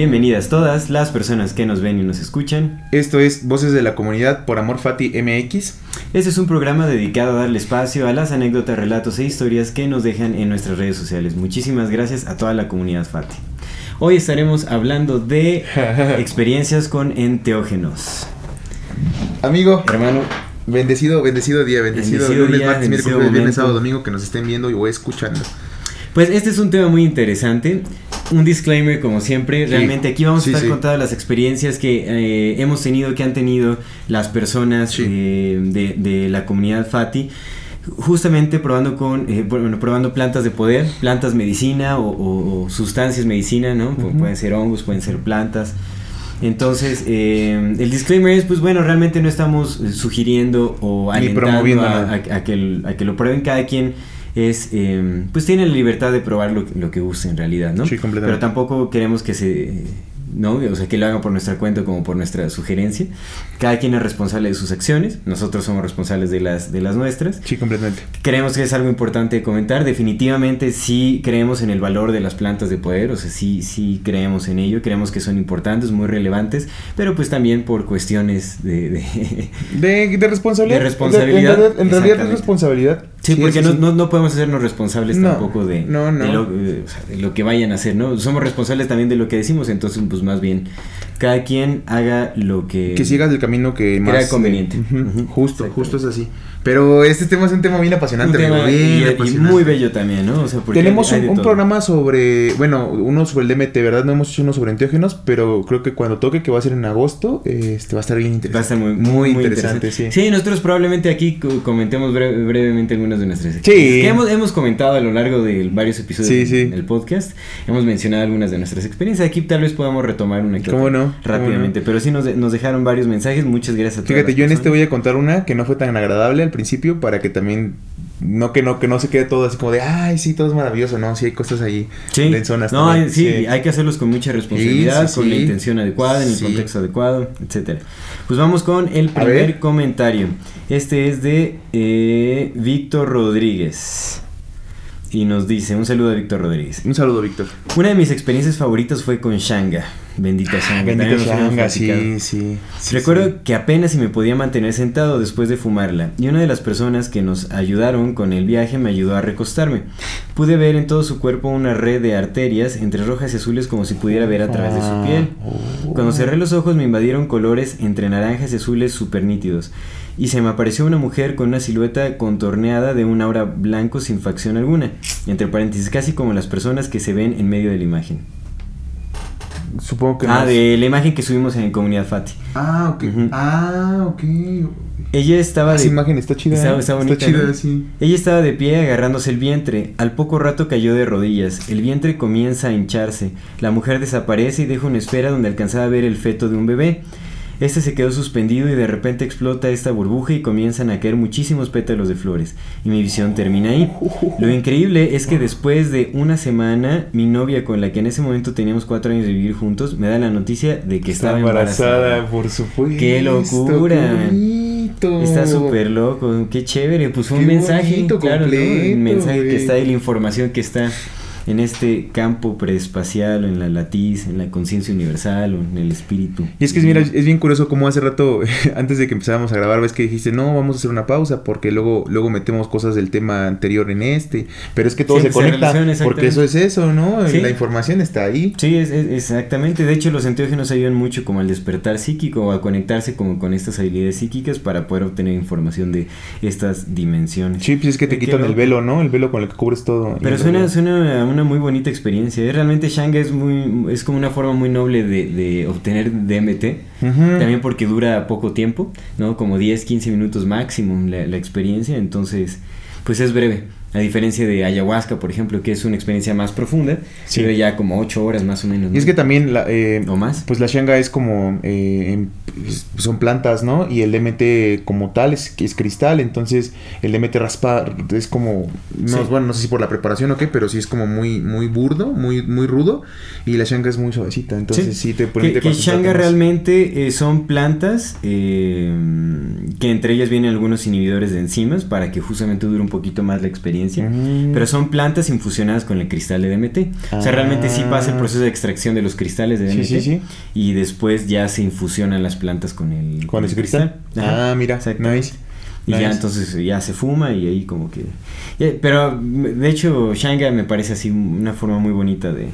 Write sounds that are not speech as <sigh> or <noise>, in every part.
Bienvenidas todas las personas que nos ven y nos escuchan. Esto es Voces de la Comunidad por Amor Fati MX. Este es un programa dedicado a darle espacio a las anécdotas, relatos e historias que nos dejan en nuestras redes sociales. Muchísimas gracias a toda la comunidad Fati. Hoy estaremos hablando de <laughs> experiencias con enteógenos. Amigo, Hermano, bendecido, bendecido día, bendecido, Bendecido lunes, día, martes, bendecido miércoles, viernes, sábado, domingo que nos estén viendo o escuchando. pues este es un tema muy interesante. Un disclaimer como siempre, Sí. realmente aquí vamos Sí, a estar sí. con todas las experiencias que eh, hemos tenido, que han tenido las personas eh, de, de la comunidad Fati. Justamente probando con, eh, bueno, probando plantas de poder, plantas medicina o, o- o sustancias medicina, ¿no? Pueden ser hongos, pueden ser plantas. Entonces, eh, el disclaimer es, pues bueno, realmente no estamos eh, sugiriendo o alentando a, a- a que, a que lo prueben. Cada quien es, eh, pues tiene la libertad de probar lo, lo que guste en realidad, ¿no? Sí, completamente. Pero tampoco queremos que se, ¿no? O sea, que lo hagan por nuestra cuenta como por nuestra sugerencia. Cada quien es responsable de sus acciones. Nosotros somos responsables de las, de las nuestras. Sí, completamente. Creemos que es algo importante de comentar. Definitivamente sí creemos en el valor de las plantas de poder, o sea, sí, sí creemos en ello, creemos que son importantes, muy relevantes, pero pues también por cuestiones de... de- De, de responsabilidad. De responsabilidad, En, realidad- en realidad es responsabilidad. Sí, porque no, sí. no, no podemos hacernos responsables No, tampoco de, no, no. de lo, o sea, de lo que vayan a hacer, ¿no? Somos responsables también de lo que decimos, entonces pues más bien cada quien haga lo que... Que sigas el camino que más... Crea conveniente. Justo, justo es así. Pero este tema es un tema bien un apasionante, tema bien y- muy bello también, ¿no? O sea, porque Tenemos un, un programa sobre, bueno, uno sobre el DMT, ¿verdad? No hemos hecho uno sobre enteógenos, pero creo que cuando toque, que va a ser en agosto, este va a estar bien interesante. Va a estar muy, muy, muy interesante, sí. Sí, nosotros probablemente aquí co- comentemos bre- brevemente algunas de nuestras Sí. experiencias. Que hemos, hemos comentado a lo largo de varios episodios Sí, del- sí. del podcast. Hemos mencionado algunas de nuestras experiencias. Aquí tal vez podamos retomar una que ¿Cómo otra no? Rápidamente. ¿Cómo Pero sí nos, de- nos dejaron varios mensajes. Muchas gracias a todas Fíjate, yo en este voy a contar una que no fue tan agradable al principio para que también no que no que no se quede todo así como de ay sí todo es maravilloso no sí hay cosas ahí Sí, no, también, hay- sí, hay que hacerlos con mucha responsabilidad, Sí, sí, con la intención adecuada, en el contexto adecuado, etcétera. Pues vamos con el primer comentario. Este es de eh, Víctor Rodríguez. Y nos dice, un saludo a Víctor Rodríguez. un saludo Víctor Una de mis experiencias favoritas fue con Shanga. Bendita platicado. sí, sí, sí, Recuerdo sí. que apenas si me podía mantener sentado después de fumarla, y una de las personas que nos ayudaron con el viaje me ayudó a recostarme. Pude ver en todo su cuerpo una red de arterias entre rojas y azules como si pudiera ver a través de su piel. Oh. Cuando cerré los ojos me invadieron colores entre naranjas y azules súper nítidos, y se me apareció una mujer con una silueta contorneada de un aura blanco sin facción alguna, entre paréntesis, casi como las personas que se ven en medio de la imagen. Supongo que Ah, más- de la imagen que subimos en Comunidad Fati. ah ok ah ok Ella estaba esa de... imagen está chida Está, ¿eh? está bonita, chida ¿no? sí Ella estaba de pie agarrándose el vientre. Al poco rato cayó de rodillas. El vientre comienza a hincharse. La mujer desaparece y deja una esfera donde alcanzaba a ver el feto de un bebé. Este se quedó suspendido y de repente explota esta burbuja y comienzan a caer muchísimos pétalos de flores. Y mi visión termina ahí. Lo increíble es que después de una semana, mi novia con la que en ese momento teníamos cuatro años de vivir juntos, me da la noticia de que está estaba embarazada, embarazada. por supuesto ¡Qué locura! bonito. Está súper loco, qué chévere. Pues un Qué mensaje, claro, ¿no? El mensaje que está ahí, la información que está en este campo preespacial, o en la latiz, en la conciencia universal, o en el espíritu. Y es que mira, es bien curioso como hace rato, <laughs> antes de que empezáramos a grabar, ves que dijiste, no, vamos a hacer una pausa porque luego, luego metemos cosas del tema anterior en este. Pero es que todo Sí, se se conecta porque eso es eso, ¿no? Sí. La información está ahí. Sí, es, es- exactamente. De hecho, los enteógenos ayudan mucho como al despertar psíquico o a conectarse como con estas habilidades psíquicas para poder obtener información de estas dimensiones. Sí, pues es que te quitan el velo, ¿no? El velo con el que cubres todo. Pero suena, suena a una muy bonita experiencia. Realmente Shanga es muy es como una forma muy noble de, de obtener DMT. Ujú. También porque dura poco tiempo, ¿no? Como 10, 15 minutos máximo la, la experiencia. Entonces, pues es breve. A diferencia de ayahuasca, por ejemplo, que es una experiencia más profunda, Sí. ya como ocho horas más o menos. Y es ¿no? que también la, eh, ¿O más? Pues la shanga es como eh, en- pues, son plantas, ¿no? Y el DMT como tal es, es cristal, entonces el DMT raspa es como no Sí. bueno, no sé si por la preparación o qué, pero sí es como muy muy burdo, muy muy rudo y la shanga es muy suavecita, entonces sí, te que, permite que concentrarte Shanga realmente eh, son plantas eh, que entre ellas vienen algunos inhibidores de enzimas para que justamente dure un poquito más la experiencia. Mm. Pero son plantas infusionadas con el cristal de DMT. O sea, Ah. realmente sí pasa el proceso de extracción de los cristales de DMT. sí, sí. Y después ya se infusionan las plantas con el, con ese cristal. Ah, mira, Exacto. nice. Y ya entonces ya se fuma y ahí como que... pero de hecho Shanga me parece así una forma muy bonita de...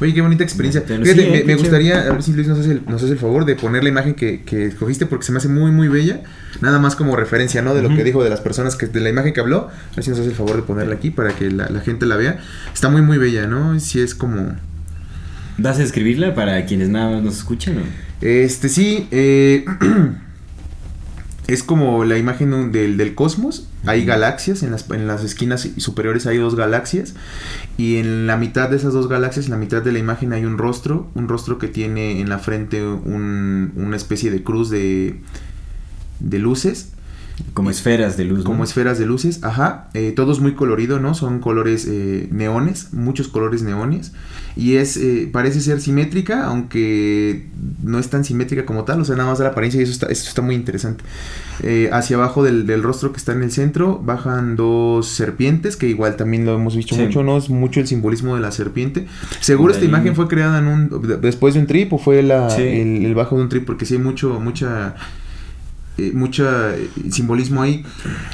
Oye, qué bonita experiencia. Fíjate, sí, eh, me, chévere. gustaría, a ver si Luis nos hace, el, nos hace el favor de poner la imagen que, que escogiste porque se me hace muy, muy bella. Nada más como referencia, ¿no? De lo que dijo de las personas, que de la imagen que habló. A ver si nos hace el favor de ponerla aquí para que la, la gente la vea. Está muy, muy bella, ¿no? Sí es como... ¿Vas a escribirla para quienes nada más nos escuchan o...? Este, sí, eh, <clears throat> es como la imagen del, del cosmos. Hay galaxias, en las, en las esquinas superiores hay dos galaxias. Y en la mitad de esas dos galaxias, en la mitad de la imagen hay un rostro. Un rostro que tiene en la frente un- una especie de cruz de, de luces. Como esferas de luz, ¿no? Como esferas de luces, ajá. Eh, todo es muy colorido, ¿no? Son colores eh, neones, muchos colores neones. Y es, eh, parece ser simétrica, aunque no es tan simétrica como tal, o sea, nada más da la apariencia y eso está, eso está muy interesante. Eh, hacia abajo del, del rostro que está en el centro bajan dos serpientes, que igual también lo hemos visto Sí. mucho, ¿no? Es mucho el simbolismo de la serpiente. Seguro esta imagen fue creada en un, después de un trip o fue la, Sí. el, el bajo de un trip, porque sí hay mucho, mucha eh, mucha eh, simbolismo ahí.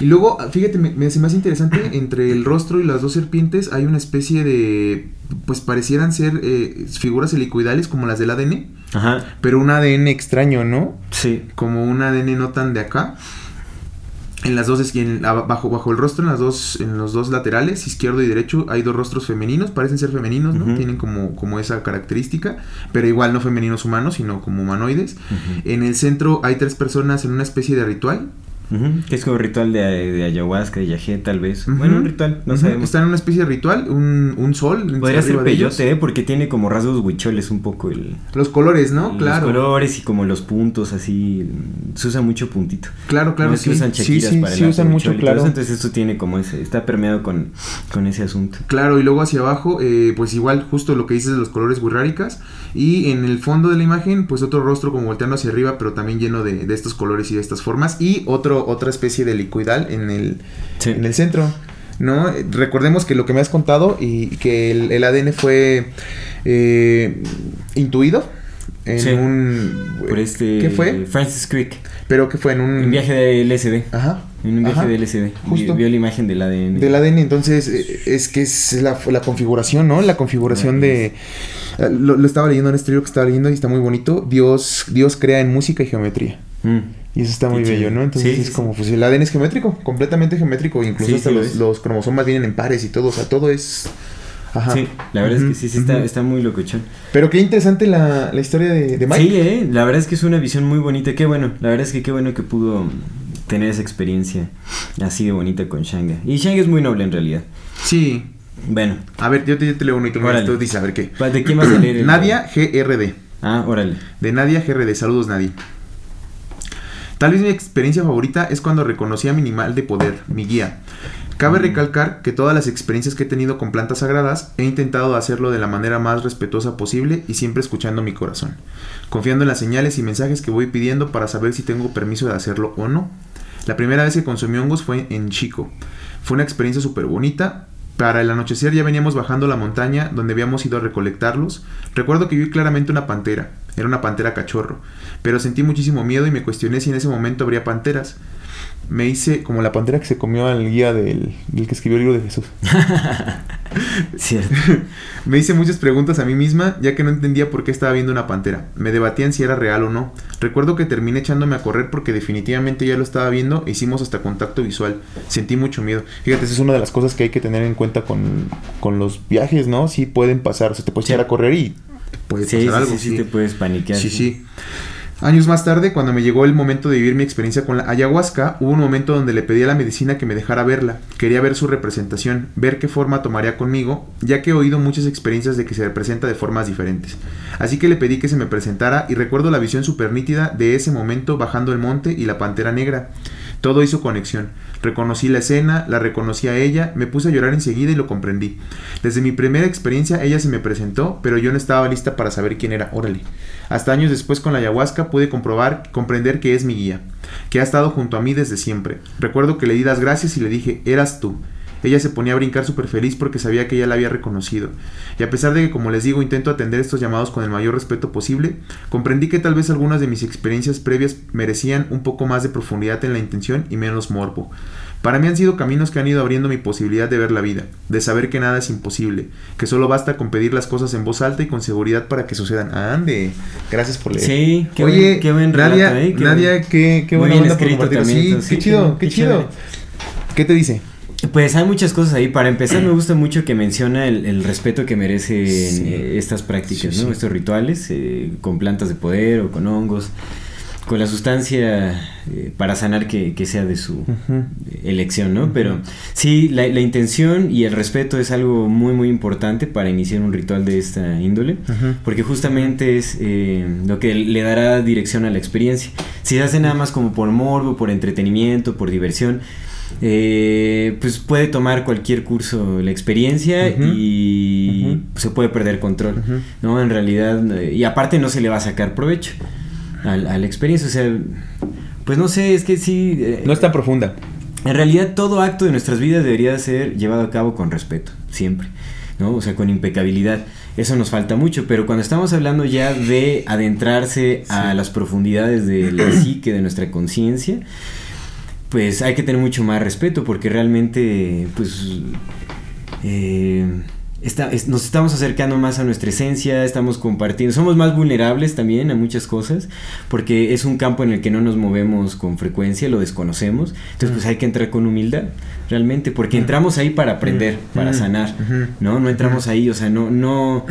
Y luego, fíjate, me, me hace más interesante, <coughs> entre el rostro y las dos serpientes hay una especie de, pues parecieran ser eh, figuras helicoidales como las del ADN, Ajá, pero un ADN extraño, ¿no? sí. Como un ADN no tan de acá. En las dos, en- bajo, bajo el rostro, en las dos, en los dos laterales, izquierdo y derecho, hay dos rostros femeninos, parecen ser femeninos, ¿no? Tienen como, como esa característica, pero igual no femeninos humanos, sino como humanoides. En el centro hay tres personas en una especie de ritual. Que es como ritual de, de ayahuasca, de yagé, tal vez. Bueno, un ritual, no sabemos. Está en una especie de ritual, un, un sol. Podría ser peyote, ¿eh? Porque tiene como rasgos huicholes un poco el... Los colores, ¿no? los claro. colores y como los puntos así. Se usa mucho puntito. Claro, claro. No sí. usan sí, sí, para sí usan mucho, claro. eso, entonces esto tiene como ese... Está permeado con, con ese asunto. Claro, y luego hacia abajo, eh, pues igual, justo lo que dices de los colores wixárikas. Y en el fondo de la imagen, pues otro rostro como volteando hacia arriba, pero también lleno de, de estos colores y de estas formas. Y otro, otra especie de liquidal en el, Sí. en el centro. ¿No? Recordemos que lo que me has contado y que el, el ADN fue eh, intuido en Sí. un... Por este... ¿Qué fue? Francis Crick. Pero que fue en un... Un viaje de LSD. Ajá. En un viaje Ajá. de LSD. Justo. Vi- Vio la imagen del ADN. Del ADN, entonces eh, es que es la, la configuración, ¿no? La configuración de... eh, Lo, lo estaba leyendo en este libro que estaba leyendo y está muy bonito. Dios, Dios crea en música y geometría. Mm. Y eso está muy bello. ¿no? Entonces Sí, es como, pues el ADN es geométrico, completamente geométrico. Incluso Sí, hasta lo los, cromosomas vienen en pares y todo. O sea, todo es... Ajá. Sí, la verdad es que sí, sí está, está muy locochón. Pero qué interesante la, la historia de, de Mike. Sí, eh, la verdad es que es una visión muy bonita. Qué bueno, la verdad es que qué bueno que pudo tener esa experiencia así de bonita con Shanga. Y Shanga es muy noble en realidad. Sí. Bueno, A ver, yo te, yo te leo uno y tú, me- tú dices, a ver qué. ¿pa- ¿de quién vas a leer? el- <clears throat> Nadia GRD. Ah, órale. De Nadia GRD. Saludos, Nadia. Tal vez mi experiencia favorita es cuando reconocí a mi animal de poder, mi guía. Cabe Mm. recalcar que todas las experiencias que he tenido con plantas sagradas he intentado hacerlo de la manera más respetuosa posible y siempre escuchando mi corazón, confiando en las señales y mensajes que voy pidiendo para saber si tengo permiso de hacerlo o no. La primera vez que consumí hongos fue en Chico. Fue una experiencia súper bonita. Para el anochecer ya veníamos bajando la montaña donde habíamos ido a recolectarlos. Recuerdo que vi claramente una pantera. Era una pantera cachorro. Pero sentí muchísimo miedo y me cuestioné si en ese momento habría panteras. Me hice como la pantera que se comió al guía del, del que escribió el libro de Jesús. <laughs> Cierto. <laughs> Me hice muchas preguntas a mí misma, ya que no entendía por qué estaba viendo una pantera. Me debatían si era real o no. Recuerdo que terminé echándome a correr porque definitivamente ya lo estaba viendo e hicimos hasta contacto visual. Sentí mucho miedo. Fíjate, esa es una de las cosas que hay que tener en cuenta con, con los viajes, ¿no? Sí pueden pasar, o sea, te puedes Sí. echar a correr y puede Sí, pasar sí, algo. sí, sí, te puedes paniquear. Sí, sí. Años más tarde, cuando me llegó el momento de vivir mi experiencia con la ayahuasca, hubo un momento donde le pedí a la medicina que me dejara verla. Quería ver su representación, ver qué forma tomaría conmigo, ya que he oído muchas experiencias de que se representa de formas diferentes. Así que le pedí que se me presentara y recuerdo la visión super nítida de ese momento bajando el monte y la pantera negra. Todo hizo conexión. Reconocí la escena, la reconocí a ella, me puse a llorar enseguida y lo comprendí. Desde mi primera experiencia ella se me presentó, pero yo no estaba lista para saber quién era. Órale. Hasta años después con la ayahuasca pude comprobar, comprender que es mi guía, que ha estado junto a mí desde siempre. Recuerdo que le di las gracias y le dije, eras tú. Ella se ponía a brincar súper feliz porque sabía que ella la había reconocido. Y a pesar de que, como les digo, intento atender estos llamados con el mayor respeto posible, comprendí que tal vez algunas de mis experiencias previas merecían un poco más de profundidad en la intención y menos morbo. Para mí han sido caminos que han ido abriendo mi posibilidad de ver la vida, de saber que nada es imposible, que solo basta con pedir las cosas en voz alta y con seguridad para que sucedan. Ande, gracias por leer. Sí, qué Oye, buen, qué buen Nadia, ¿eh? Qué Nadia, qué, qué buena onda por Sí, sí, qué chido, qué qué chido. chévere. ¿Qué te dice? Pues hay muchas cosas ahí. Para empezar, me <clears throat> gusta mucho que menciona el, el respeto que merecen Sí. eh, estas prácticas, Sí, ¿no? sí. Estos rituales eh, con plantas de poder o con hongos, con la sustancia eh, para sanar que, que sea de su elección, ¿no? Pero sí, la, la intención y el respeto es algo muy, muy importante para iniciar un ritual de esta índole, porque justamente es eh, lo que le dará dirección a la experiencia. Si se hace nada más como por morbo, por entretenimiento, por diversión, eh, pues puede tomar cualquier curso la experiencia y se puede perder control. ¿no? En realidad, eh, y aparte no se le va a sacar provecho al- a, la experiencia, o sea, pues no sé, es que sí... eh, No es tan profunda. en realidad todo acto de nuestras vidas debería ser llevado a cabo con respeto, siempre, ¿no? O sea, con impecabilidad. Eso nos falta mucho, pero cuando estamos hablando ya de adentrarse a las profundidades de la <clears throat> psique, de nuestra conciencia, pues hay que tener mucho más respeto porque realmente, pues, eh, está- es- nos estamos acercando más a nuestra esencia, estamos compartiendo, somos más vulnerables también a muchas cosas porque es un campo en el que no nos movemos con frecuencia, lo desconocemos, entonces pues hay que entrar con humildad, realmente, porque entramos ahí para aprender, para sanar. ¿no? No entramos ahí, o sea, no, no,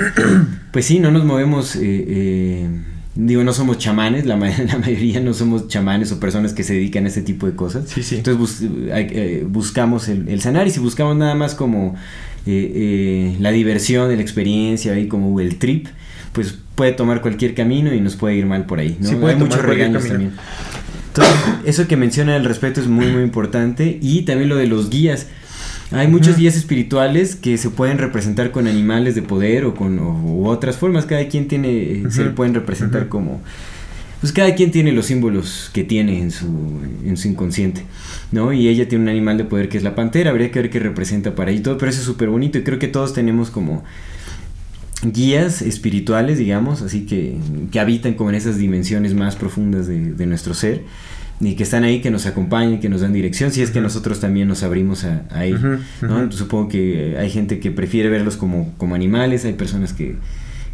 pues sí, no nos movemos, eh, eh, digo, no somos chamanes, la, ma- <laughs> la mayoría no somos chamanes o personas que se dedican a este tipo de cosas. Sí, sí. Entonces bus- hay- eh, buscamos el, el sanar y si buscamos nada más como eh, eh, la diversión la experiencia y como el trip, pues puede tomar cualquier camino y nos puede ir mal por ahí, ¿no? Sí, puede hay muchos regaños también. Entonces, eso que menciona el respeto es muy, muy importante. Y también lo de los guías. Hay muchos guías espirituales que se pueden representar con animales de poder o con o- u otras formas. Cada quien tiene, eh, se le pueden representar como... Pues cada quien tiene los símbolos que tiene en su, en su inconsciente, ¿no? Y ella tiene un animal de poder que es la pantera, habría que ver qué representa para ella y todo, pero eso es súper bonito y creo que todos tenemos como guías espirituales, digamos, así que, que habitan como en esas dimensiones más profundas de, de nuestro ser y que están ahí, que nos acompañan, que nos dan dirección, si es que nosotros también nos abrimos a, a ello, ¿no? Supongo que hay gente que prefiere verlos como, como animales, hay personas que,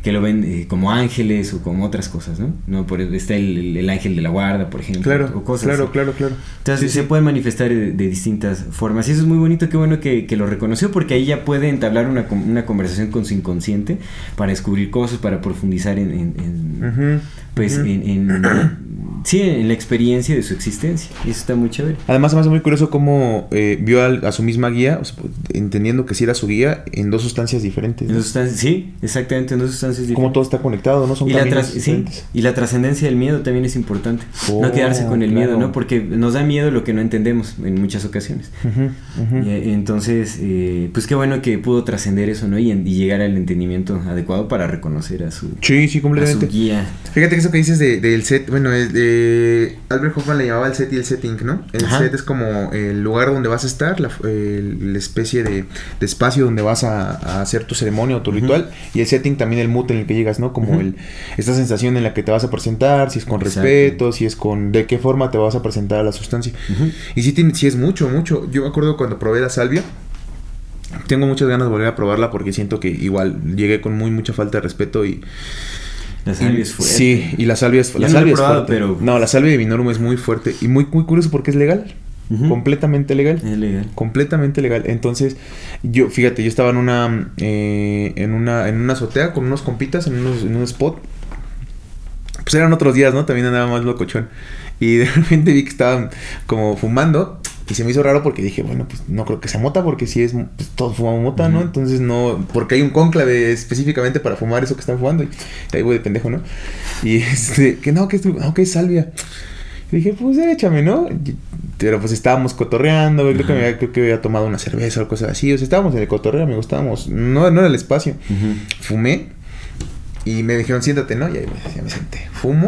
que lo ven eh, como ángeles o como otras cosas, ¿no? ¿No? Por, está el, el- el ángel de la guarda, por ejemplo, Claro, o cosas claro, así. claro, claro. Entonces Sí, se sí. pueden manifestar de, de distintas formas. Y eso es muy bonito, qué bueno que, que lo reconoció, porque ahí ya puede entablar una, una conversación con su inconsciente para descubrir cosas, para profundizar en, en- en, pues en, en- sí, en la experiencia de su existencia. Y eso está muy chévere. Además, me hace muy curioso cómo eh, vio al- a su misma guía, o sea, entendiendo que sí era su guía, en dos sustancias diferentes. En dos sustancias- sí, exactamente, en dos sustancias diferentes. todo está conectado, ¿no? Son y la, sí, y la trascendencia del miedo también es importante. Oh, no quedarse con el miedo. ¿no? Porque nos da miedo lo que no entendemos en muchas ocasiones. Y, eh, entonces, eh, pues qué bueno que pudo trascender eso, ¿no? Y, en- y llegar al entendimiento adecuado para reconocer a su, Sí, sí, a su completamente. guía. Fíjate que eso que dices de- del set, bueno, es de Albert Hoffman le llamaba el set y el setting, ¿no? El Ajá. set es como el lugar donde vas a estar, la, el- la especie de, de espacio donde vas a, a hacer tu ceremonia o tu ritual, y el setting también el mood en el que llegas, ¿no? Como el esta sensación en la que te vas a presentar, si es con Exacto. respeto, si es con de qué forma te vas a presentar a la sustancia. Y sí, tiene, sí es mucho, mucho. Yo me acuerdo cuando probé la salvia. Tengo muchas ganas de volver a probarla porque siento que igual llegué con muy mucha falta de respeto y La salvia es fuerte. Sí, y la salvia es, la no he salvia es fuerte. pero- No, la salvia de Vinorum es muy fuerte y muy, muy curioso porque es legal. Completamente legal. Es legal. Completamente legal. Entonces, yo, fíjate, yo estaba en una, eh, en una, en una azotea con unos compitas en, unos, en un spot Pues eran otros días, ¿no? También andaba más locochón. Y de <laughs> repente vi que estaban como fumando. Y se me hizo raro porque dije, bueno, pues no creo que sea mota, porque si es, pues todos fumamos mota, ¿no? Entonces no, porque hay un cónclave específicamente para fumar eso que están fumando. Y ahí voy de pendejo, ¿no? Y <laughs> este, que no, que es, no, que es salvia. Y dije, pues échame, ¿no? Pero pues estábamos cotorreando. Creo que, me había, creo que había tomado una cerveza o cosas así. O sea, estábamos en el cotorreo, amigos. Estábamos. No, no era el espacio. Fumé. Y me dijeron, siéntate, ¿no? Y ahí me, me senté. Fumo.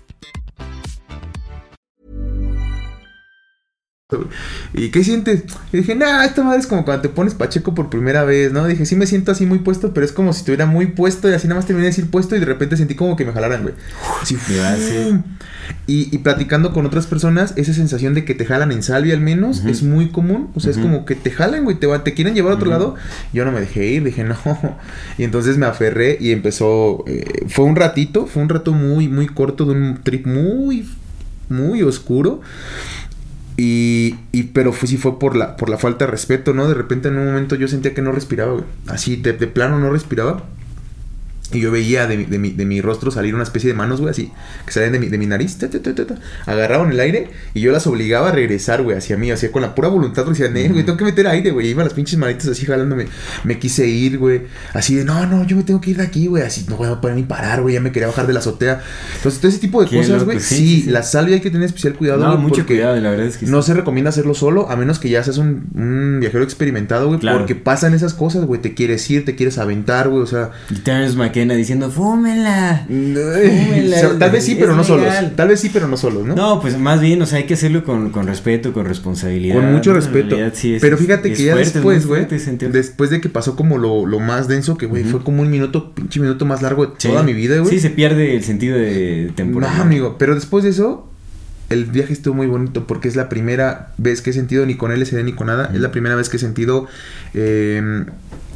¿Y qué sientes? Y dije, nah, esta madre es como cuando te pones pacheco por primera vez, ¿no? Dije, sí me siento así muy puesto, pero es como si estuviera muy puesto y así nada más terminé de decir puesto y de repente sentí como que me jalaran, güey. Así, ¡fum! y, y platicando con otras personas, esa sensación de que te jalan en salvia al menos es muy común. O sea, es como que te jalan, güey, te, va- te quieren llevar a otro lado. Yo no me dejé ir, dije, <laughs> no. Y entonces me aferré y empezó. eh, fue un ratito, fue un rato muy, muy corto de un trip muy, muy oscuro. Y, y pero fue, sí fue por la, por la falta de respeto, ¿no? De repente en un momento yo sentía que no respiraba. Así, de plano no respiraba. Y yo veía de mi, de, mi, de mi rostro salir una especie de manos, güey, así, que salían de mi, de mi nariz, ta, ta, ta, agarraban el aire y yo las obligaba a regresar, güey, hacia mí, así, con la pura voluntad, porque decían, eh, güey, tengo que meter aire, güey, y iban las pinches manitas así jalándome, me quise ir, güey, así de, no, no, yo me tengo que ir de aquí, güey, así, no voy a poder ni parar, güey, ya me quería bajar de la azotea. Entonces, todo ese tipo de Qué cosas, güey, sí, sí, sí, sí. la salvia hay que tener especial cuidado, No, güey, mucho porque cuidado, la verdad es que no sí. se recomienda hacerlo solo, a menos que ya seas un, un viajero experimentado, güey, Claro. porque pasan esas cosas, güey, te quieres ir, te quieres aventar, güey, o sea... Y Diciendo, fúmela. O sea, tal vez sí, pero no solos. legal. Tal vez sí, pero no solos, ¿no? No, pues más bien, o sea, hay que hacerlo con, con respeto, con responsabilidad. Con mucho ¿no? Respeto. realidad, sí es- pero fíjate es que ya fuerte, después, güey, después de que pasó como lo, lo más denso, que, güey, fue como un minuto, pinche minuto más largo de Sí. toda mi vida, güey. Sí, se pierde el sentido de No, temporada. amigo, pero después de eso, el viaje estuvo muy bonito porque es la primera vez que he sentido ni con LSD ni con nada. Es la primera vez que he sentido. eh,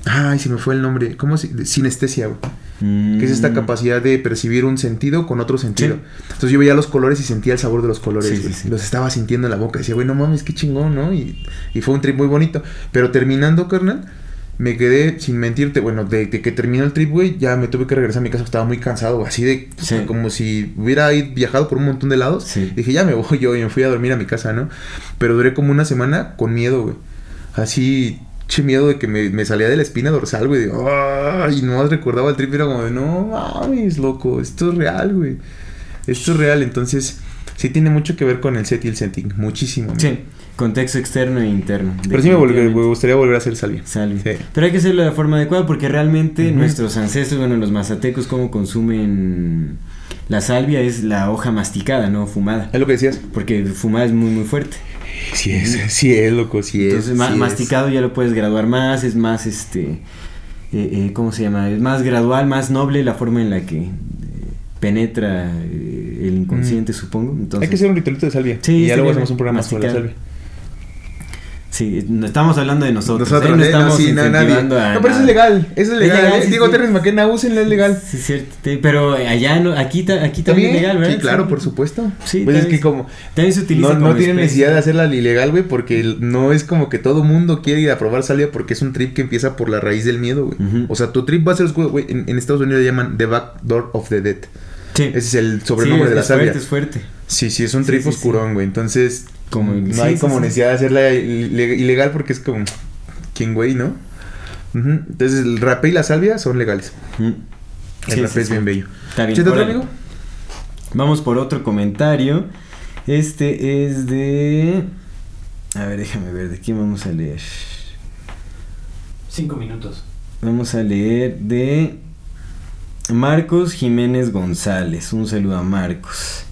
ay, se me fue el nombre. ¿Cómo se Sinestesia, güey. Mm. Que es esta capacidad de percibir un sentido con otro sentido. Sí. Entonces yo veía los colores y sentía el sabor de los colores. Sí, sí. Los estaba sintiendo en la boca. Decía, güey, no mames, qué chingón, ¿no? Y, y fue un trip muy bonito. Pero terminando, carnal, me quedé, sin mentirte, bueno, de, de que terminó el trip, güey, ya me tuve que regresar a mi casa. Estaba muy cansado, así de Sí. como si hubiera viajado por un montón de lados. Sí. Dije, ya me voy yo y me fui a dormir a mi casa, ¿no? Pero duré como una semana con miedo, güey. Así, che miedo de que me, me salía de la espina dorsal, güey. de, y no recordaba el trip, era como de, no mames, loco, esto es real, güey. Esto es real, entonces sí tiene mucho que ver con el set y el setting, muchísimo. amigo. Sí, contexto externo e interno. Pero sí me, volver- me gustaría volver a hacer salvia. Salve. Sí. Pero hay que hacerlo de la forma adecuada porque realmente nuestros ancestros, bueno, los mazatecos, cómo consumen la salvia es la hoja masticada, no fumada. Es lo que decías. Porque fumada es muy, muy fuerte. Sí es, sí es, loco, sí es. Entonces, es. masticado ya lo puedes graduar más, es más, este, eh, eh, ¿cómo se llama? Es más gradual, más noble la forma en la que eh, penetra el inconsciente, supongo. Entonces, Mm. Hay que hacer un ritualito de salvia. Sí, y ya luego hacemos un programa sobre la salvia. Sí, no estamos hablando de nosotros. Nosotros, ¿eh? no ¿eh? estamos no, sí, no, nadie. No, pero eso es legal. Eso es legal. legal, ¿eh? sí, Digo, sí. McKenna, úsenlo, es legal. Sí, cierto. Pero allá no, aquí, ta- aquí también es legal, ¿verdad? Sí, claro, por supuesto. Sí, pues es que como También se utiliza no, como no tiene especie. necesidad de hacerla ilegal, güey, porque no es como que todo mundo quiere ir a probar salvia porque es un trip que empieza por la raíz del miedo, güey. O sea, tu trip va a ser oscuro, güey. En, en Estados Unidos le llaman The Back Door of the Dead. Sí. Ese es el sobrenombre de la es salvia. fuerte, es fuerte. Sí, sí, es un trip oscurón, güey. Entonces, Como- no sí, hay sí, como sí. necesidad de hacerla ile- ilegal porque es como, ¿quién, güey, no? Entonces el rapé y la salvia son legales. Mm. El Sí, rapé sí, es sí. bien bello. Está bien. ¿Chete otro, órale. amigo? Vamos por otro comentario. Este es de. A ver, déjame ver, ¿de quién vamos a leer? Cinco minutos. Vamos a leer de Marcos Jiménez González. Un saludo a Marcos.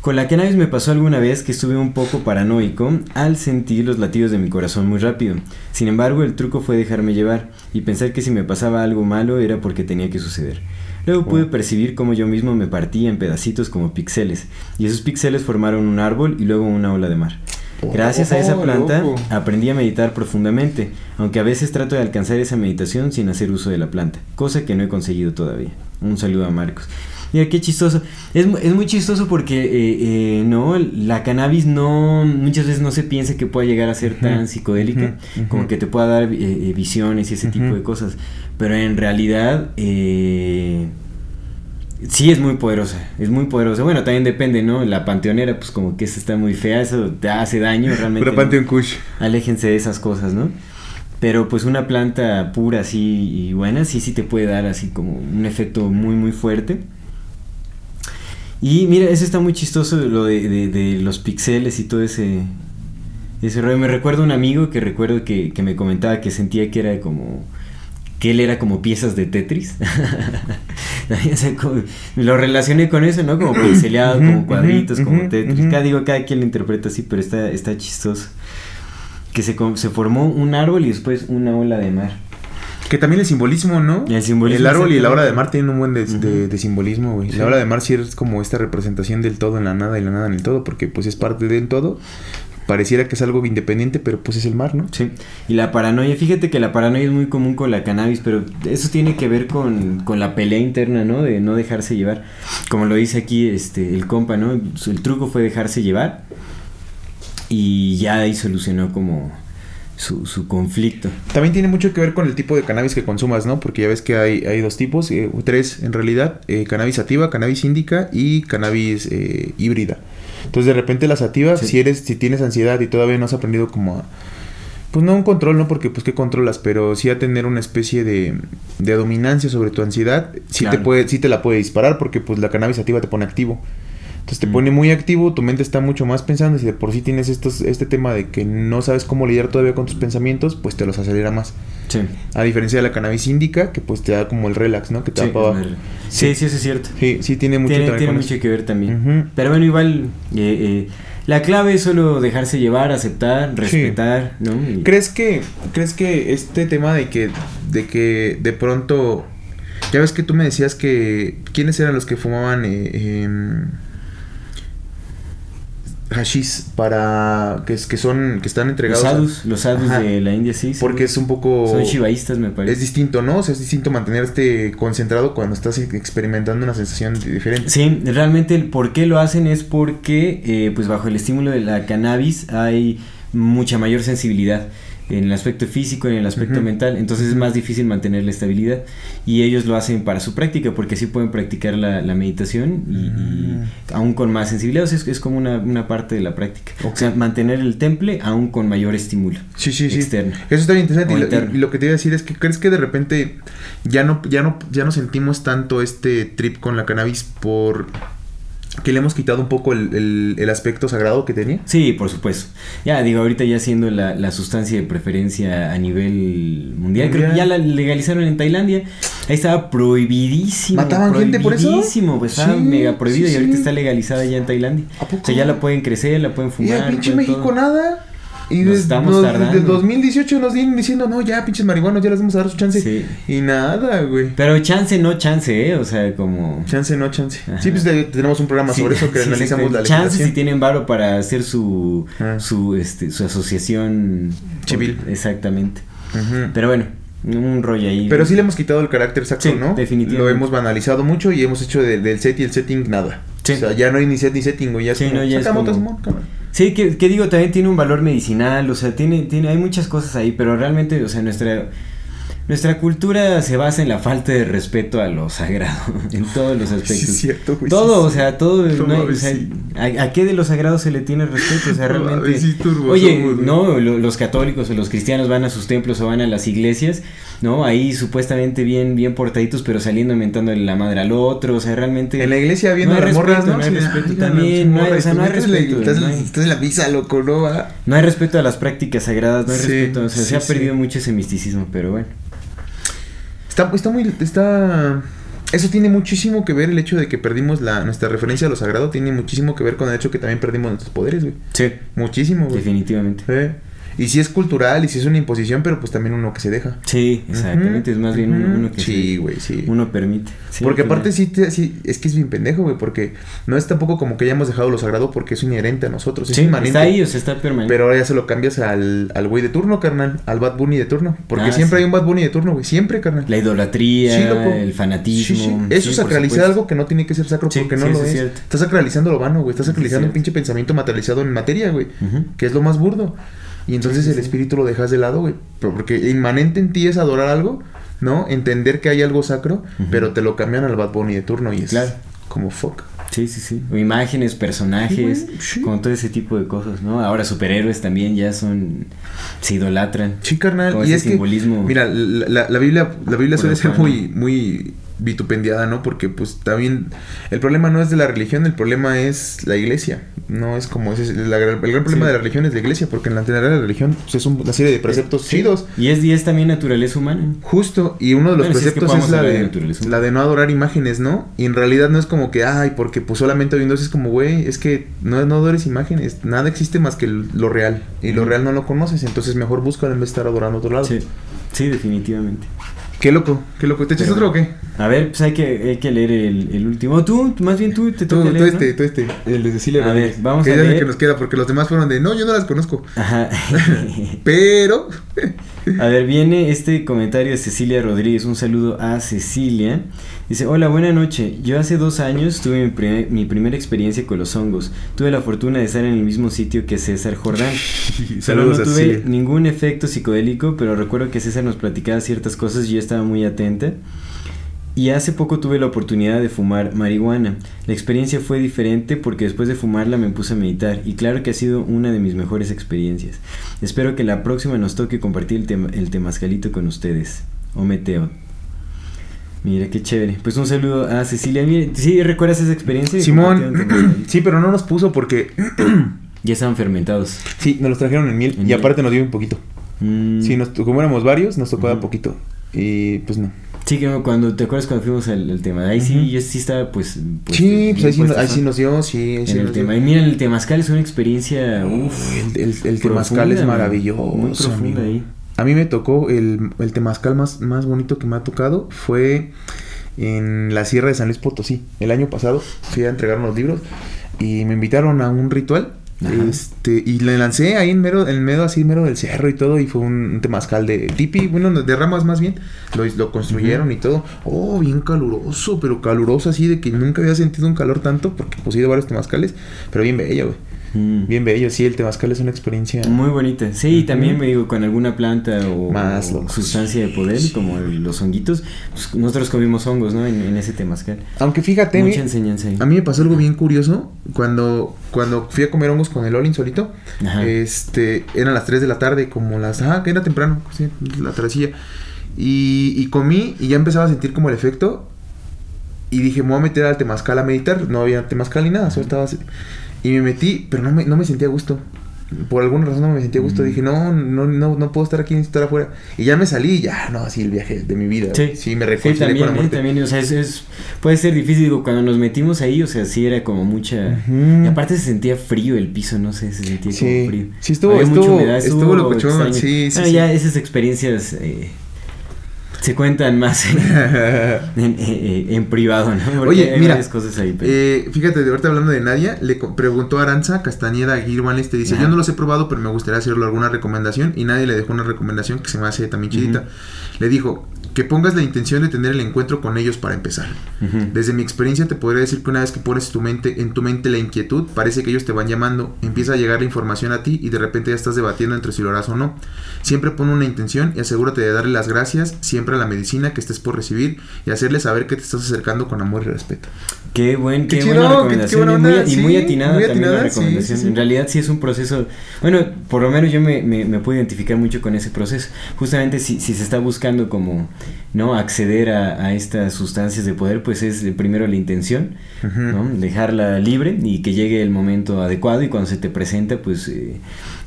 Con la cannabis me pasó alguna vez que estuve un poco paranoico al sentir los latidos de mi corazón muy rápido. Sin embargo, el truco fue dejarme llevar y pensar que si me pasaba algo malo era porque tenía que suceder. Luego pude percibir cómo yo mismo me partía en pedacitos como píxeles, y esos píxeles formaron un árbol y luego una ola de mar. Gracias a esa planta aprendí a meditar profundamente, aunque a veces trato de alcanzar esa meditación sin hacer uso de la planta, cosa que no he conseguido todavía. Un saludo a Marcos. Mira, qué chistoso. Es, es muy chistoso porque, eh, eh, no, la cannabis no, muchas veces no se piensa que pueda llegar a ser tan psicodélica, como que te pueda dar eh, visiones y ese tipo de cosas. Pero en realidad, eh, sí es muy poderosa, es muy poderosa. Bueno, también depende, ¿no? La panteonera, pues como que esa está muy fea, eso te hace daño realmente. Pura Panteón Kush. Aléjense de esas cosas, ¿no? Pero pues una planta pura así y buena, sí, sí te puede dar así como un efecto muy, muy fuerte. Y mira, eso está muy chistoso, lo de, de- de los pixeles y todo ese, ese rollo. Me recuerdo un amigo que recuerdo que, que me comentaba que sentía que era como... Que él era como piezas de Tetris. <laughs> Lo relacioné con eso, ¿no? Como pixeleado, como cuadritos, como Tetris. Cada, digo, cada quien lo interpreta así, pero está, está chistoso. Que se, se formó un árbol y después una ola de mar. Que también el simbolismo, ¿no? El simbolismo, El árbol y la hora de mar tienen un buen de, de- Ujú. de simbolismo, güey. Sí. La hora de mar sí es como esta representación del todo en la nada y la nada en el todo, porque pues es parte del todo. Pareciera que es algo independiente, pero pues es el mar, ¿no? Sí, y la paranoia, fíjate que la paranoia es muy común con la cannabis, pero eso tiene que ver con, con la pelea interna, ¿no? De no dejarse llevar. Como lo dice aquí este el compa, ¿no? El truco fue dejarse llevar y ya ahí solucionó como su, su conflicto. También tiene mucho que ver con el tipo de cannabis que consumas, ¿no? Porque ya ves que hay, hay dos tipos, eh, tres en realidad, eh, cannabis sativa, cannabis índica y cannabis eh, híbrida. Entonces de repente la sativa, Sí. si eres, si tienes ansiedad y todavía no has aprendido como a, pues no un control, ¿no? Porque pues qué controlas, pero sí a tener una especie de, de dominancia sobre tu ansiedad, sí te puede, sí te la puede disparar porque pues la cannabis sativa te pone activo. Entonces te Mm. pone muy activo, tu mente está mucho más pensando, y si de por sí tienes estos, este tema de que no sabes cómo lidiar todavía con tus pensamientos, pues te los acelera más. Sí, A diferencia de la cannabis índica, que pues te da como el relax, ¿no? Que te sí, da para abajo. sí, sí, eso es cierto. Sí, sí tiene mucho tiene que ver tiene mucho que ver también. Pero bueno, igual eh, eh, la clave es solo dejarse llevar, aceptar, respetar, ¿no? Y- ¿Crees que, ¿Crees que este tema de que, de que de pronto... Ya ves que tú me decías que... ¿Quiénes eran los que fumaban eh, em, hashish para... Que, que son... Que están los entregados... a- los sadhus Ajá. de la India, sí. sí. Porque es un poco... Son shivaístas, me parece. Es distinto, ¿no? O sea, es distinto mantenerte concentrado cuando estás experimentando una sensación diferente. Sí, realmente el por qué lo hacen es porque, eh, pues bajo el estímulo de la cannabis hay mucha mayor sensibilidad en el aspecto físico, en el aspecto mental, entonces es más difícil mantener la estabilidad y ellos lo hacen para su práctica porque así pueden practicar la, la meditación y, y Mm. aún con más sensibilidad, o sea, es, es como una, una parte de la práctica, o sea, mantener el temple aún con mayor estímulo Sí, sí, sí. externo. Eso está bien interesante. Y lo, y lo que te iba a decir es que crees que de repente ya no, ya no, ya no sentimos tanto este trip con la cannabis por que le hemos quitado un poco el, el- el aspecto sagrado que tenía. Sí, por supuesto. Ya digo, ahorita ya siendo la, la sustancia de preferencia a nivel mundial, creo que ya la legalizaron en Tailandia. Ahí estaba prohibidísimo. ¿Mataban gente por eso? Prohibidísimo, pues estaba mega prohibido sí, y ahorita sí. está legalizada ya en Tailandia. ¿A poco? O sea, ya la pueden crecer, la pueden Y fumar. el pinche pueden México todo. nada. Y Nos des- estamos nos- tardando. desde el 2018 nos vienen diciendo, no, ya pinches marihuanos, ya les vamos a dar su chance. Sí. Y nada, güey. Pero chance, no chance, ¿eh? O sea, como... Chance, no chance. Ajá. Sí, pues de- tenemos un programa Sí, sobre eso que sí, analizamos la exactamente. Chance legislación. si tienen varo para hacer su, Ah. su, este, su asociación Civil. Exactamente. Pero bueno, un rollo ahí. Pero sí le hemos quitado el carácter sacro, Sí, ¿no? definitivamente. Lo hemos banalizado mucho y hemos hecho de- del set y el setting nada. Sí. O sea, ya no hay ni set ni setting, güey. Ya Sí, no, ya es como-. Sí, que, que digo, también tiene un valor medicinal, o sea, tiene, tiene, hay muchas cosas ahí, pero realmente, o sea, nuestra, nuestra cultura se basa en la falta de respeto a lo sagrado, <laughs> en todos los aspectos. Sí, es cierto, güey. todo, sí, o sea, todo, No no hay- o mames, sea, sí. ¿a, a qué de lo sagrado se le tiene respeto? O sea, realmente... turbo Oye, somos, no, lo- los católicos o los cristianos van a sus templos o van a las iglesias ¿no? Ahí supuestamente bien, bien portaditos, pero saliendo mentándole la madre al otro, o sea, realmente... En la iglesia viendo no las morras, ¿no? no hay respeto también, no hay, o sea, no hay estás en la- respeto, Estás, en la misa, loco, ¿no? va? No hay respeto a las prácticas sagradas, no hay Sí, respeto, o sea, sí, se ha sí. perdido mucho ese misticismo, pero bueno. Está, está muy. Está. Eso tiene muchísimo que ver el hecho de que perdimos la, nuestra referencia a lo sagrado. Tiene muchísimo que ver con el hecho que también perdimos nuestros poderes, güey. Sí, Muchísimo, güey. definitivamente. Eh, Y si es cultural y si es una imposición, pero pues también uno que se deja. Sí, exactamente, es más bien uno, uno que Sí, güey, sí. uno permite. Sí, porque aparte sí, te- sí, es que es bien pendejo, güey, porque no es tampoco como que hayamos dejado lo sagrado porque es inherente a nosotros, es Sí, inmanente. está ahí, o sea, está permanente. Pero ahora ya se lo cambias al, al güey de turno, carnal, al Bad Bunny de turno, porque Ah, siempre sí. hay un Bad Bunny de turno, güey, siempre, carnal. La idolatría, Sí, el fanatismo. Sí, sí. Eso sí, sacraliza algo que no tiene que ser sacro Sí, porque no sí, lo es es. Estás sacralizando lo vano, güey. Estás sacralizando un pinche pensamiento materializado en materia, güey. Que es lo más burdo. Y entonces el espíritu lo dejas de lado, güey. Porque inmanente en ti es adorar algo, ¿no? Entender que hay algo sacro, pero te lo cambian al Bad Bunny de turno y es Claro. como fuck. Sí, sí, sí. O imágenes, personajes, Sí, con todo ese tipo de cosas, ¿no? Ahora superhéroes también ya son... se idolatran. Sí, carnal. Con y ese es que, simbolismo. mira, la, la- la Biblia, la Biblia Por suele ser muy, muy vitupendiada, ¿no? Porque pues también el problema no es de la religión, el problema es la iglesia. No es como ese, la gran- el gran problema Sí. de la religión es la iglesia, porque en la teoría de la religión pues, es un- una serie de preceptos Sí. chidos. Y es, y es también naturaleza humana. Justo, y uno de los Bueno, si es que preceptos es, la, de de, naturaleza. la de no adorar imágenes, ¿no? Y en realidad no es como que, ay, porque pues solamente hay un Dios, es como, güey, es que no, no adores imágenes, nada existe más que lo real, y lo real no lo conoces, entonces mejor búscalo en vez de estar adorando a otro lado. Sí, sí, definitivamente. Qué loco, qué loco. ¿Te echas Pero- otro o qué? A ver, pues hay que, hay que leer el, el último. Tú, más bien tú, te Tú, toca tú leer, ¿no? este, tú este, el de Cecilia A ver, vamos que a leer. que nos queda, porque los demás fueron de, no, yo no las conozco. Ajá. <laughs> Pero, <laughs> A ver, viene este comentario de Cecilia Rodríguez. Un saludo a Cecilia. Dice, hola, buena noche. Yo hace dos años tuve mi, primer- mi primera experiencia con los hongos. Tuve la fortuna de estar en el mismo sitio que César Jordán. <laughs> Saludos no tuve Cecilia. ningún efecto psicodélico, pero recuerdo que César nos platicaba ciertas cosas y yo estaba muy atenta. Y hace poco tuve la oportunidad de fumar marihuana. La experiencia fue diferente porque después de fumarla me puse a meditar y claro que ha sido una de mis mejores experiencias. Espero que la próxima nos toque compartir el, tema, el temazcalito con ustedes. O meteo. Mira, qué chévere. Pues un saludo a Cecilia. Mire, ¿sí recuerdas esa experiencia? Simón, <clears throat> sí, pero no nos puso porque, <clears throat> Ya estaban fermentados. sí, nos los trajeron en miel En y miel. aparte nos dio un poquito. Mm. Sí, nos, como éramos varios, nos tocó dar Ujú. poquito. Y pues no. Sí, que cuando te acuerdas cuando fuimos al, al tema. Ahí Ujú. sí, yo sí estaba pues. pues, sí, pues ahí sí, ahí sí ¿no? nos dio, sí, ahí sí en el dio. tema. Y mira, el temazcal es una experiencia. Uff. El, el, el temazcal es maravilloso. muy profunda ahí. A mí me tocó el, el temazcal más, más bonito que me ha tocado fue en la Sierra de San Luis Potosí. El año pasado fui a entregar unos libros y me invitaron a un ritual. Ajá. Este, y le lancé ahí en mero, en medio así, mero del cerro y todo, y fue un, temazcal de tipi, bueno, de ramas más bien, lo, lo construyeron y todo, oh, bien caluroso, pero caluroso así, de que nunca había sentido un calor tanto, porque pues he ido varios temazcales, pero bien bello, güey, Mm. bien bello, sí, el temazcal es una experiencia Muy bonita. Sí, y también me digo, con alguna planta o, Más o locos. sustancia de poder, como el- los honguitos, pues nosotros comimos hongos, ¿no? En, en ese temazcal. Aunque fíjate, Mucha enseñanza ahí. a mí me pasó algo bien curioso cuando, cuando fui a comer hongos con el Olin solito. Ajá. Este, eran las 3 de la tarde, como las, ah, que era temprano, sí, la. Y, y comí y ya empezaba a sentir como el efecto. Y dije, me voy a meter al temazcal a meditar. No había temazcal ni nada, solo estaba así. Y me metí, pero no me, no me sentía a gusto. Por alguna razón no me sentía a gusto. Mm. Dije, no, no, no, no puedo estar aquí, necesito estar afuera. Y ya me salí y ya, no, así el viaje de mi vida. Sí, Sí, me Sí, reconcilié también, con la muerte. también, o sea, es, es- puede ser difícil, digo, cuando nos metimos ahí, o sea, sí era como mucha... Y aparte se sentía frío el piso, no sé, se sentía Sí, como frío. sí estuvo- Había mucha estuvo- humedad, estuvo locochón, extraño. sí, sí, Bueno, sí. ya esas experiencias eh, se cuentan más en, <laughs> en- en- en privado, ¿no? Porque Oye, hay mira, varias cosas ahí. pero- Eh, fíjate, de ahorita hablando de Nadia, le preguntó a Aranza Castañeda Aguirre este dice, Ajá. yo no los he probado, pero me gustaría hacerlo alguna recomendación. Y nadie le dejó una recomendación que se me hace también chidita. Le dijo, que pongas la intención de tener el encuentro con ellos para empezar. Desde mi experiencia te podría decir que una vez que pones tu mente, en tu mente la inquietud, parece que ellos te van llamando, empieza a llegar la información a ti y de repente ya estás debatiendo entre si lo harás o no. Siempre pon una intención y asegúrate de darle las gracias siempre siempre a la medicina que estés por recibir y hacerle saber que te estás acercando con amor y respeto. Qué buen, qué, Qué buena chido, qué- recomendación. qué buena y muy, onda, y muy sí, atinada muy también la atinada, sí, recomendación. sí, sí. En realidad sí es un proceso. Bueno, por lo menos yo me, me, me puedo identificar mucho con ese proceso. Justamente si, si se está buscando como no acceder a, a estas sustancias de poder, pues es primero la intención, Ujú. ¿no? dejarla libre y que llegue el momento adecuado y cuando se te presenta, pues eh,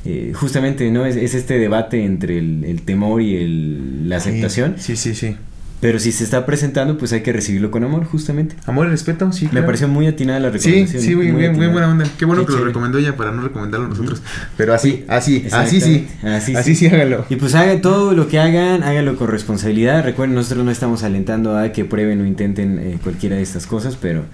eh, justamente no es, es este debate entre el, el temor y el, la aceptación. Sí, sí, sí. Pero si se está presentando, pues hay que recibirlo con amor, justamente. Amor y respeto, sí. Me pareció muy atinada la Sí, recomendación. sí, muy, muy, muy buena onda. Qué bueno Qué que lo recomendó ella para no recomendarlo nosotros. Pero así, así, así sí. Así, Así sí. sí, hágalo. Y pues hagan todo lo que hagan, háganlo con responsabilidad. Recuerden, nosotros no estamos alentando a que prueben o intenten eh, cualquiera de estas cosas, pero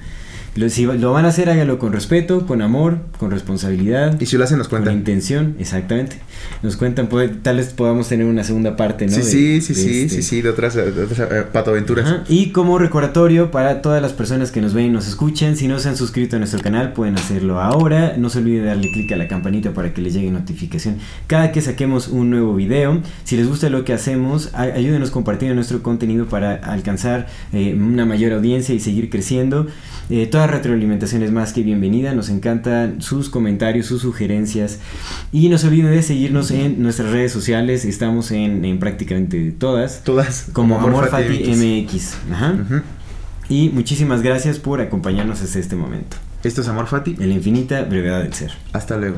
lo, si lo van a hacer, háganlo con respeto, con amor, con responsabilidad. Y si lo hacen, nos Con cuentan. intención, exactamente. Nos cuentan, puede- tal vez podamos tener una segunda parte, ¿no? Sí, De- sí, sí, de sí, este- sí, sí, de otras, de otras eh, patoaventuras. Ajá, Y como recordatorio para todas las personas que nos ven y nos escuchan, si no se han suscrito a nuestro canal pueden hacerlo ahora. No se olviden de darle clic a la campanita para que les llegue notificación cada que saquemos un nuevo video. Si les gusta lo que hacemos, ayúdenos compartiendo nuestro contenido para alcanzar eh, una mayor audiencia y seguir creciendo. Eh, toda retroalimentación es más que bienvenida. Nos encantan sus comentarios, sus sugerencias. Y no se olviden de seguirnos en nuestras redes sociales. Estamos en, en prácticamente todas. Todas. Como Amor Fati MX. MX. Ajá. Ujú. Y muchísimas gracias por acompañarnos hasta este momento. Esto es Amor Fati. En la infinita brevedad del ser. Hasta luego.